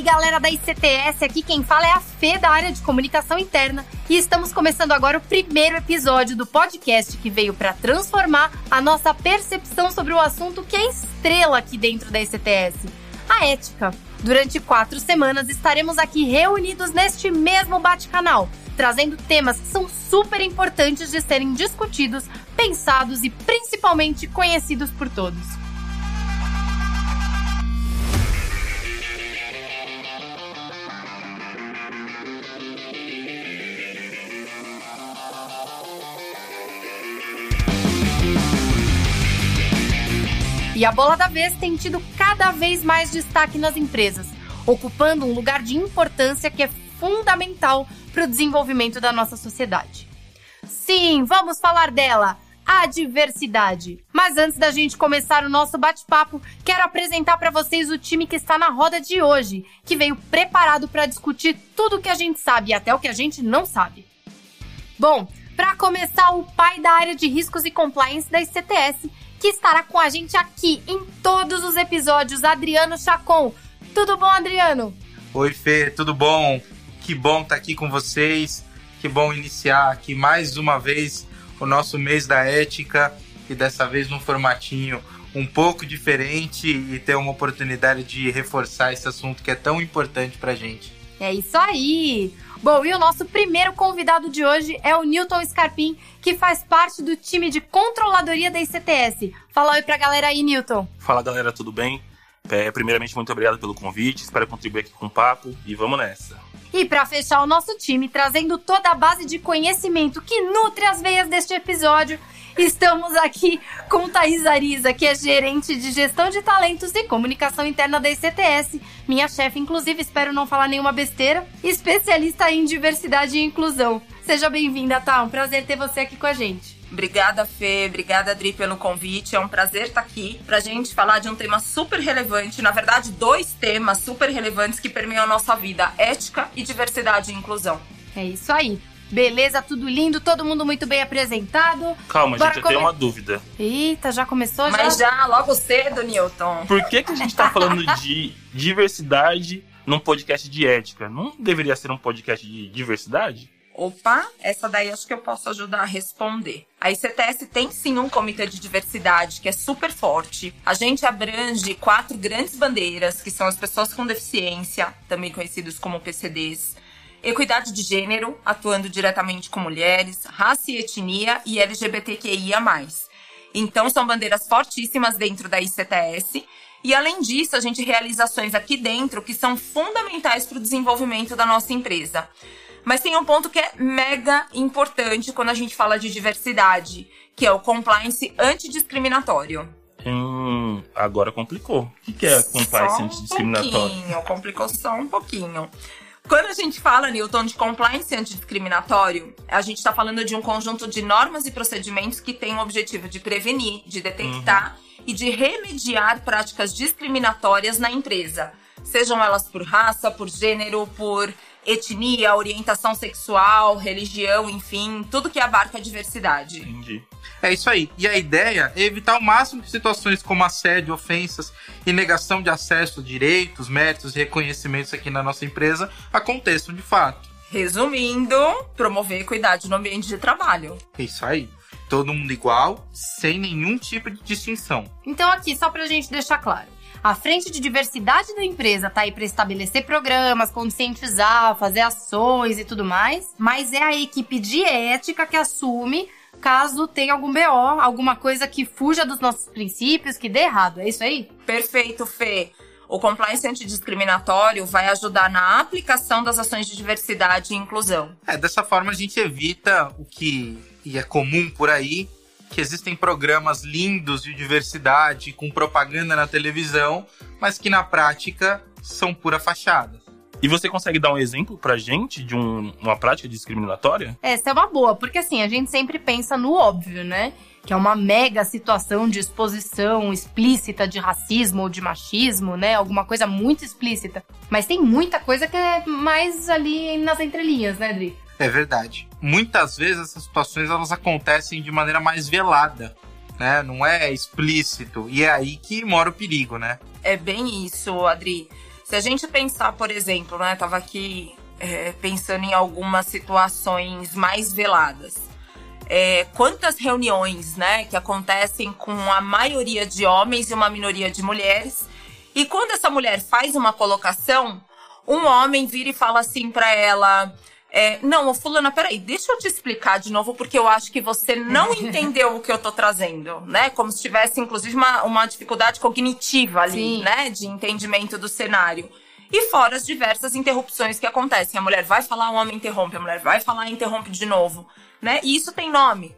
aí, galera da ICTS, aqui quem fala é a Fê da área de comunicação interna e estamos começando agora o primeiro episódio do podcast que veio para transformar a nossa percepção sobre o assunto que é estrela aqui dentro da ICTS, a ética. Durante quatro semanas estaremos aqui reunidos neste mesmo bate-canal, trazendo temas que são super importantes de serem discutidos, pensados e principalmente conhecidos por todos. E a bola da vez tem tido cada vez mais destaque nas empresas, ocupando um lugar de importância que é fundamental para o desenvolvimento da nossa sociedade. Sim, vamos falar dela, a diversidade. Mas antes da gente começar o nosso bate-papo, quero apresentar para vocês o time que está na roda de hoje, que veio preparado para discutir tudo o que a gente sabe e até o que a gente não sabe. Bom, para começar, o pai da área de riscos e compliance da ICTS, que estará com a gente aqui em todos os episódios, Adriano Chacon. Tudo bom, Adriano? Oi, Fê, tudo bom? Que bom estar tá aqui com vocês. Que bom iniciar aqui mais uma vez o nosso mês da ética e dessa vez num formatinho um pouco diferente e ter uma oportunidade de reforçar esse assunto que é tão importante pra gente. É isso aí! Bom, e o nosso primeiro convidado de hoje é o Newton Scarpim, que faz parte do time de controladoria da ICTS. Fala oi pra galera aí, Newton. Fala galera, tudo bem? É, primeiramente, muito obrigado pelo convite, espero contribuir aqui com o papo e vamos nessa. E para fechar o nosso time, trazendo toda a base de conhecimento que nutre as veias deste episódio, Estamos aqui com Thaís Ariza, que é gerente de gestão de talentos e comunicação interna da ICTS, minha chefe, inclusive, espero não falar nenhuma besteira, especialista em diversidade e inclusão. Seja bem-vinda, Tá? Um prazer ter você aqui com a gente. Obrigada, Fê. Obrigada, Adri, pelo convite. É um prazer estar aqui para a gente falar de um tema super relevante. Na verdade, dois temas super relevantes que permeiam a nossa vida: ética e diversidade e inclusão. É isso aí. Beleza, tudo lindo, todo mundo muito bem apresentado. Calma, Bora gente, eu tenho uma dúvida. Eita, já começou? Mas já, já logo cedo, Newton. Por que, que a gente tá falando de diversidade num podcast de ética? Não deveria ser um podcast de diversidade? Opa, essa daí acho que eu posso ajudar a responder. A ICTS tem sim um comitê de diversidade que é super forte. A gente abrange quatro grandes bandeiras, que são as pessoas com deficiência, também conhecidos como PCDs, equidade de gênero, atuando diretamente com mulheres, raça e etnia e LGBTQIA. Então, são bandeiras fortíssimas dentro da ICTS. E, além disso, a gente realiza ações aqui dentro que são fundamentais para o desenvolvimento da nossa empresa. Mas tem um ponto que é mega importante quando a gente fala de diversidade, que é o compliance antidiscriminatório. Hum, agora complicou. O que é compliance antidiscriminatório? Um pouquinho, complicou só um pouquinho. Quando a gente fala, Newton, de compliance antidiscriminatório, a gente está falando de um conjunto de normas e procedimentos que tem o objetivo de prevenir, de detectar uhum. e de remediar práticas discriminatórias na empresa. Sejam elas por raça, por gênero, por etnia, orientação sexual, religião, enfim, tudo que abarca a diversidade. Entendi. É isso aí. E a ideia é evitar o máximo de situações como assédio, ofensas e negação de acesso a direitos, méritos e reconhecimentos aqui na nossa empresa aconteçam de fato. Resumindo, promover equidade no ambiente de trabalho. É isso aí. Todo mundo igual, sem nenhum tipo de distinção. Então, aqui, só pra gente deixar claro. A frente de diversidade da empresa tá aí para estabelecer programas, conscientizar, fazer ações e tudo mais, mas é a equipe de ética que assume caso tenha algum BO, alguma coisa que fuja dos nossos princípios, que dê errado. É isso aí? Perfeito, Fê. O compliance antidiscriminatório vai ajudar na aplicação das ações de diversidade e inclusão. É, dessa forma a gente evita o que é comum por aí, que existem programas lindos de diversidade com propaganda na televisão, mas que na prática são pura fachada. E você consegue dar um exemplo pra gente de um, uma prática discriminatória? Essa é uma boa, porque assim, a gente sempre pensa no óbvio, né? Que é uma mega situação de exposição explícita de racismo ou de machismo, né? Alguma coisa muito explícita. Mas tem muita coisa que é mais ali nas entrelinhas, né, Dri? É verdade. Muitas vezes essas situações elas acontecem de maneira mais velada, né? Não é explícito. E é aí que mora o perigo, né? É bem isso, Adri. Se a gente pensar, por exemplo, né, tava aqui é, pensando em algumas situações mais veladas. É, quantas reuniões, né, que acontecem com a maioria de homens e uma minoria de mulheres. E quando essa mulher faz uma colocação, um homem vira e fala assim para ela: é, não, fulana, peraí, deixa eu te explicar de novo, porque eu acho que você não entendeu o que eu tô trazendo, né? Como se tivesse, inclusive, uma, uma dificuldade cognitiva ali, Sim. né? De entendimento do cenário. E fora as diversas interrupções que acontecem. A mulher vai falar, o homem interrompe, a mulher vai falar, interrompe de novo, né? E isso tem nome,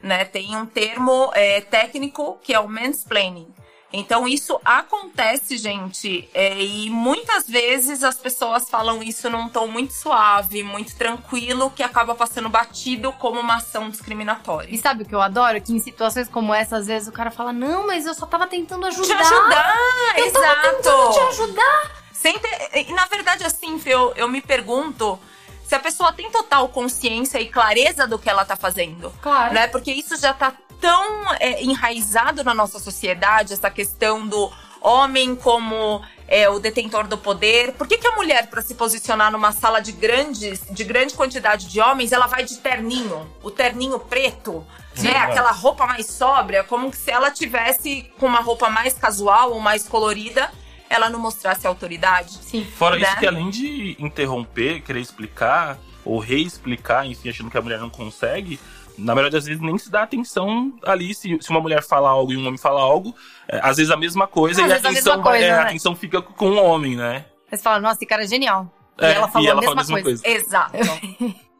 né? Tem um termo é, técnico que é o mansplaining. Então isso acontece, gente, é, e muitas vezes as pessoas falam isso num tom muito suave, muito tranquilo, que acaba passando batido como uma ação discriminatória. E sabe o que eu adoro? Que em situações como essa, às vezes o cara fala: Não, mas eu só tava tentando Te ajudar. ajudar, Eu tava tentando te exato. ajudar. Sem ter- e, na verdade, assim, eu, eu me pergunto se a pessoa tem total consciência e clareza do que ela tá fazendo. Claro. né? Porque isso já tá tão é, enraizado na nossa sociedade, essa questão do homem como é, o detentor do poder. Por que, que a mulher, para se posicionar numa sala de grandes, de grande quantidade de homens, ela vai de terninho, o terninho preto, né? Aquela roupa mais sóbria, como se ela tivesse com uma roupa mais casual ou mais colorida, ela não mostrasse autoridade. Sim. Fora Né? isso que além de interromper, querer explicar, ou reexplicar, enfim, achando que a mulher não consegue, na maioria das vezes nem se dá atenção ali. Se, se uma mulher fala algo e um homem fala algo, é, às vezes a mesma coisa Às e a a atenção, mesma coisa, é, a né? atenção fica com o homem, né? Você fala, nossa, esse cara é genial. É, e ela falou e ela a fala mesma, a mesma coisa. Exato.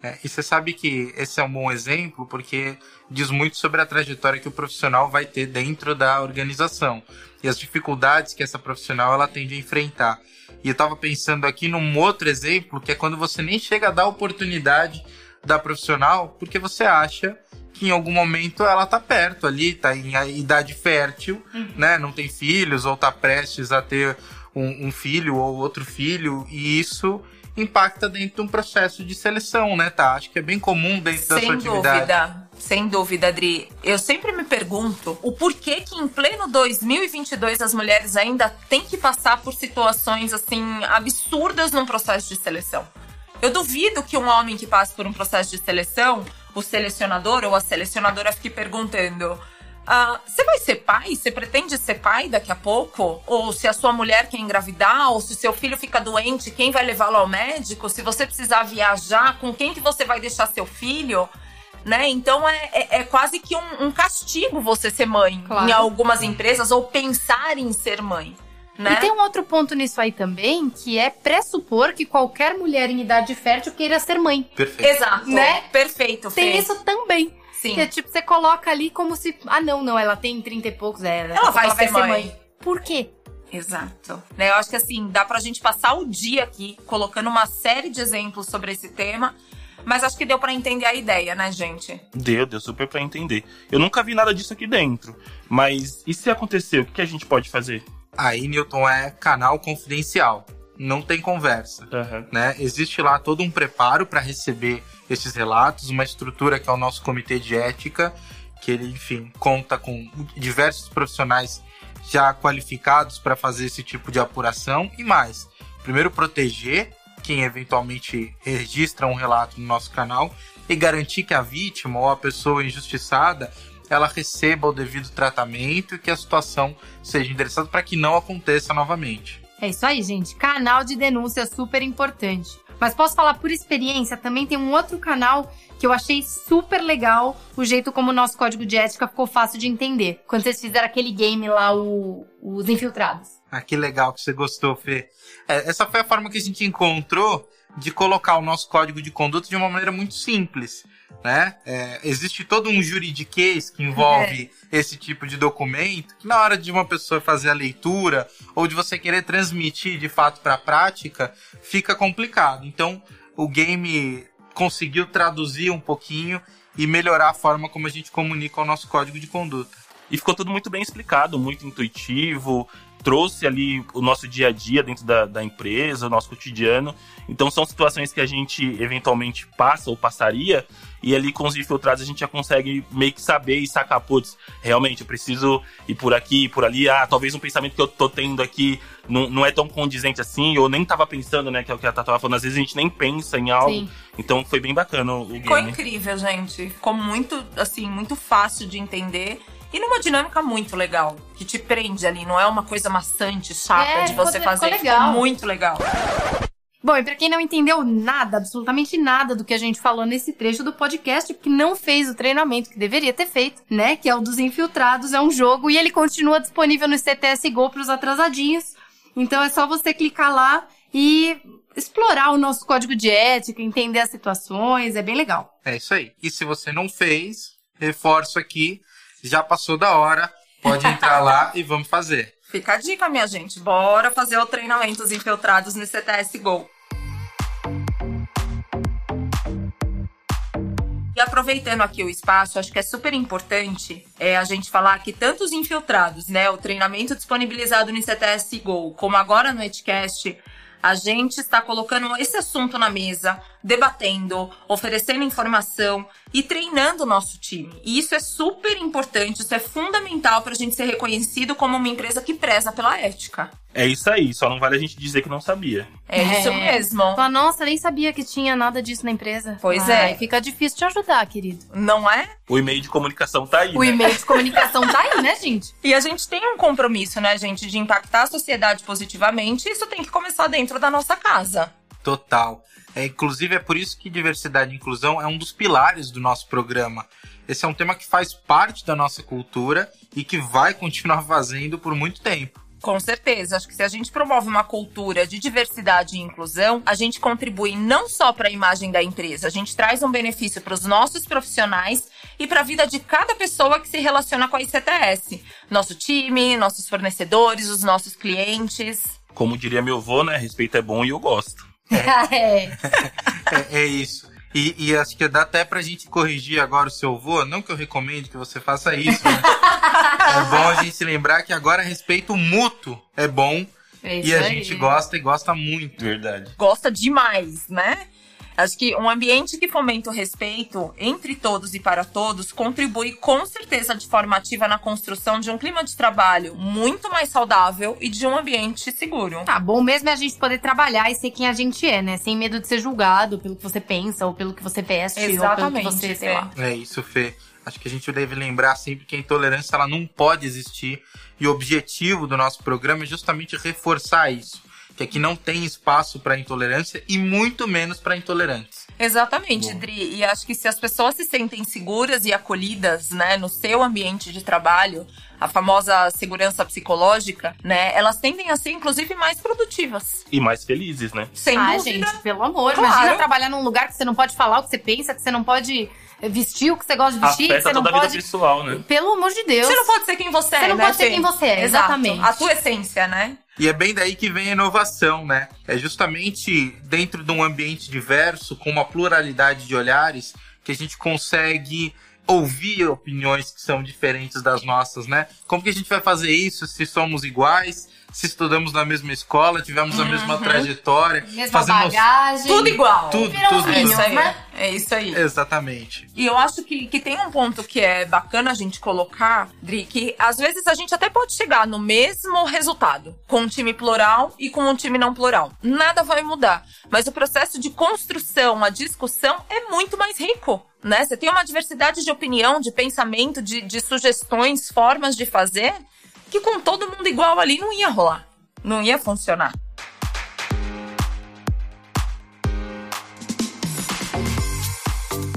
É, e você sabe que esse é um bom exemplo porque diz muito sobre a trajetória que o profissional vai ter dentro da organização e as dificuldades que essa profissional ela tende a enfrentar. E eu tava pensando aqui num outro exemplo que é quando você nem chega a dar oportunidade da profissional porque você acha que em algum momento ela tá perto ali, tá em idade fértil, né? Não tem filhos ou tá prestes a ter um, um filho ou outro filho e isso impacta dentro de um processo de seleção, né, tá? Acho que é bem comum dentro da sua Sem atividade. dúvida, sem dúvida, Adri. Eu sempre me pergunto o porquê que em pleno 2022 as mulheres ainda têm que passar por situações assim absurdas num processo de seleção. Eu duvido que um homem que passe por um processo de seleção, o selecionador ou a selecionadora fique perguntando: ah, você vai ser pai? Você pretende ser pai daqui a pouco? Ou se a sua mulher quer engravidar? Ou se seu filho fica doente, quem vai levá-lo ao médico? Se você precisar viajar, com quem que você vai deixar seu filho? Né? Então é, é- é quase que um, um castigo você ser mãe Claro. em algumas empresas ou pensar em ser mãe. Né? E tem um outro ponto nisso aí também, que é pressupor que qualquer mulher em idade fértil queira ser mãe. Perfeito. Exato. Né? Perfeito, Tem Fê. isso também. Sim. Que é tipo, você coloca ali como se. Ah, não, não, ela tem 30 e poucos, é, daqui a Ela pouco vai ser mãe. Por quê? Exato. Né, eu acho que assim, dá pra gente passar o dia aqui colocando uma série de exemplos sobre esse tema, mas acho que deu pra entender a ideia, né, gente? Deu, deu super pra entender. Eu nunca vi nada disso aqui dentro. Mas e se acontecer, o que a gente pode fazer? Aí, Newton, é canal confidencial. Não tem conversa. Aham. né? Existe lá todo um preparo para receber esses relatos, uma estrutura que é o nosso comitê de ética, que ele, enfim, conta com diversos profissionais já qualificados para fazer esse tipo de apuração e mais. Primeiro proteger quem eventualmente registra um relato no nosso canal e garantir que a vítima ou a pessoa injustiçada ela receba o devido tratamento e que a situação seja endereçada para que não aconteça novamente. É isso aí, gente. Canal de denúncia super importante. Mas posso falar por experiência, também tem um outro canal que eu achei super legal, o jeito como o nosso código de ética ficou fácil de entender. Quando vocês fizeram aquele game lá, o- os infiltrados. Ah, que legal que você gostou, Fê. É, essa foi a forma que a gente encontrou de colocar o nosso código de conduta de uma maneira muito simples. Né? É, existe todo um juridiquês que envolve esse tipo de documento, que na hora de uma pessoa fazer a leitura ou de você querer transmitir de fato para a prática, fica complicado. Então, o game conseguiu traduzir um pouquinho e melhorar a forma como a gente comunica o nosso código de conduta. E ficou tudo muito bem explicado, muito intuitivo. Trouxe ali o nosso dia a dia dentro da, da empresa, o nosso cotidiano. Então são situações que a gente eventualmente passa ou passaria, e ali com os infiltrados a gente já consegue meio que saber e sacar, putz, realmente eu preciso ir por aqui, ir por ali, ah, talvez um pensamento que eu tô tendo aqui não, não é tão condizente assim, ou nem tava pensando, né, que é o que a Tata tava falando, às vezes a gente nem pensa em algo. Sim. Então foi bem bacana o game. Ficou incrível, gente. Ficou muito, assim, muito fácil de entender. E numa dinâmica muito legal, que te prende ali, não é uma coisa maçante, chata é, de você fazer. Ficou, legal. ficou muito legal. Bom, e para quem não entendeu nada, absolutamente nada do que a gente falou nesse trecho do podcast, porque não fez o treinamento que deveria ter feito, né? Que é o dos infiltrados, é um jogo e ele continua disponível no CTS Go para os atrasadinhos. Então é só você clicar lá e explorar o nosso código de ética, entender as situações, é bem legal. É isso aí. E se você não fez, reforço aqui, já passou da hora, pode entrar lá e vamos fazer. Fica a dica, minha gente. Bora fazer o treinamento dos infiltrados no CTS Go. E aproveitando aqui o espaço, acho que é super importante é, a gente falar que tanto os infiltrados, né, o treinamento disponibilizado no CTS Go, como agora no Edcast, a gente está colocando esse assunto na mesa, debatendo, oferecendo informação e treinando o nosso time. E isso é super importante, isso é fundamental para a gente ser reconhecido como uma empresa que preza pela ética. É isso aí, só não vale a gente dizer que não sabia. É, é. isso mesmo. Fala, nossa, nem sabia que tinha nada disso na empresa. Pois é. Ai, é. Fica difícil te ajudar, querido. Não é? O e-mail de comunicação tá aí. O né? e-mail de comunicação tá aí, né, gente? E a gente tem um compromisso, né, gente, de impactar a sociedade positivamente. E isso tem que começar dentro da nossa casa. Total. É, inclusive, é por isso que diversidade e inclusão é um dos pilares do nosso programa. Esse é um tema que faz parte da nossa cultura e que vai continuar fazendo por muito tempo. Com certeza. Acho que se a gente promove uma cultura de diversidade e inclusão, a gente contribui não só para a imagem da empresa, a gente traz um benefício para os nossos profissionais e para a vida de cada pessoa que se relaciona com a ICTS. Nosso time, nossos fornecedores, os nossos clientes. Como diria meu avô, né? Respeito é bom e eu gosto. É, é, é isso. E, e, acho que dá até pra gente corrigir agora o seu avô. Não que eu recomende que você faça isso, né? é bom a gente lembrar que agora respeito mútuo é bom. É e a aí. gente gosta e gosta muito. Verdade. Gosta demais, né? Acho que um ambiente que fomenta o respeito entre todos e para todos contribui com certeza de forma ativa na construção de um clima de trabalho muito mais saudável e de um ambiente seguro. Tá bom mesmo é a gente poder trabalhar e ser quem a gente é, né? Sem medo de ser julgado pelo que você pensa ou pelo que você veste Exatamente, ou pelo que você, sei lá. É isso, Fê. Acho que a gente deve lembrar sempre que a intolerância ela não pode existir e o objetivo do nosso programa é justamente reforçar isso que aqui não tem espaço para intolerância e muito menos para intolerantes. Exatamente, Bom. Dri. E acho que se as pessoas se sentem seguras e acolhidas, né, no seu ambiente de trabalho, a famosa segurança psicológica, né? Elas tendem a ser, inclusive, mais produtivas. E mais felizes, né? Sem ah, dúvida. gente, pelo amor. Claro. Imagina trabalhar num lugar que você não pode falar o que você pensa, que você não pode vestir o que você gosta de vestir. Afeta você não toda pode... a vida pessoal, né? Pelo amor de Deus. Você não pode ser quem você, você é, Você não né, pode ser quem você é, exatamente. Exato. A tua essência, né? E é bem daí que vem a inovação, né? É justamente dentro de um ambiente diverso, com uma pluralidade de olhares, que a gente consegue ouvir opiniões que são diferentes das nossas, né? Como que a gente vai fazer isso se somos iguais? se estudamos na mesma escola, tivemos a mesma uhum. trajetória, mesma fazemos bagagem, tudo igual. Tudo, tudo. É isso aí. Né? É isso aí. Exatamente. E eu acho que, que tem um ponto que é bacana a gente colocar, Dri, que às vezes a gente até pode chegar no mesmo resultado com um time plural e com um time não plural. Nada vai mudar. Mas o processo de construção, a discussão é muito mais rico. Né? Você tem uma diversidade de opinião, de pensamento, de, de sugestões, formas de fazer que com todo mundo igual ali não ia rolar. Não ia funcionar.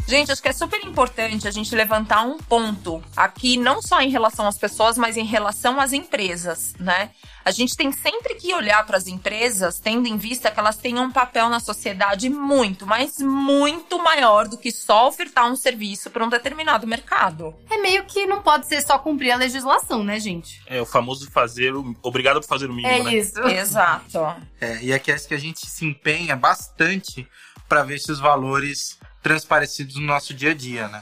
Gente, acho que é super importante a gente levantar um ponto aqui, não só em relação às pessoas, mas em relação às empresas, né? A gente tem sempre que olhar para as empresas, tendo em vista que elas têm um papel na sociedade muito, mas muito maior do que só ofertar um serviço para um determinado mercado. É meio que não pode ser só cumprir a legislação, né, gente? É o famoso fazer o. Obrigado por fazer o mínimo, é né? Isso. Exato. É, e aqui é que a gente se empenha bastante para ver se os valores transparecidos no nosso dia a dia, né?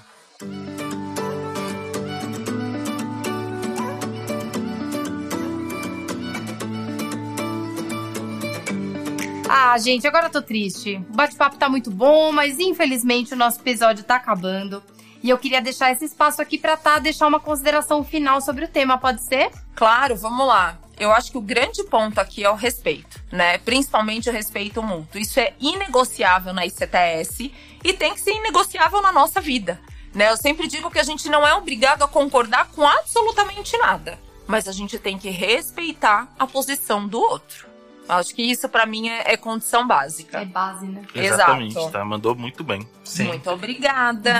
Ah, gente, agora eu tô triste. O bate-papo tá muito bom, mas infelizmente o nosso episódio tá acabando. E eu queria deixar esse espaço aqui para tá deixar uma consideração final sobre o tema, pode ser? Claro, vamos lá. Eu acho que o grande ponto aqui é o respeito, né? Principalmente o respeito mútuo. Isso é inegociável na ICTS e tem que ser inegociável na nossa vida. Né? Eu sempre digo que a gente não é obrigado a concordar com absolutamente nada, mas a gente tem que respeitar a posição do outro. Acho que isso para mim é, é, condição básica. É base, né? Exatamente, Exato. tá? Mandou muito bem. Sim. Muito obrigada.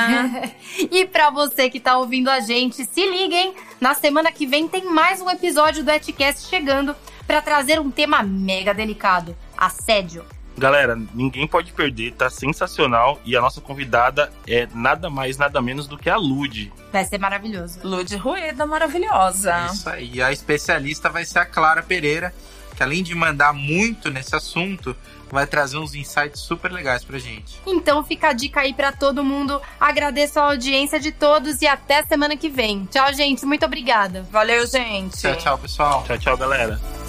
e para você que tá ouvindo a gente, se liguem, na semana que vem tem mais um episódio do Etcast chegando para trazer um tema mega delicado, assédio. Galera, ninguém pode perder, tá sensacional. E a nossa convidada é nada mais, nada menos do que a Lud. Vai ser maravilhoso. Lud Rueda, maravilhosa. Isso aí. A especialista vai ser a Clara Pereira, que além de mandar muito nesse assunto, vai trazer uns insights super legais pra gente. Então fica a dica aí para todo mundo. Agradeço a audiência de todos e até semana que vem. Tchau, gente. Muito obrigada. Valeu, gente. Tchau, tchau, pessoal. Tchau, tchau, galera.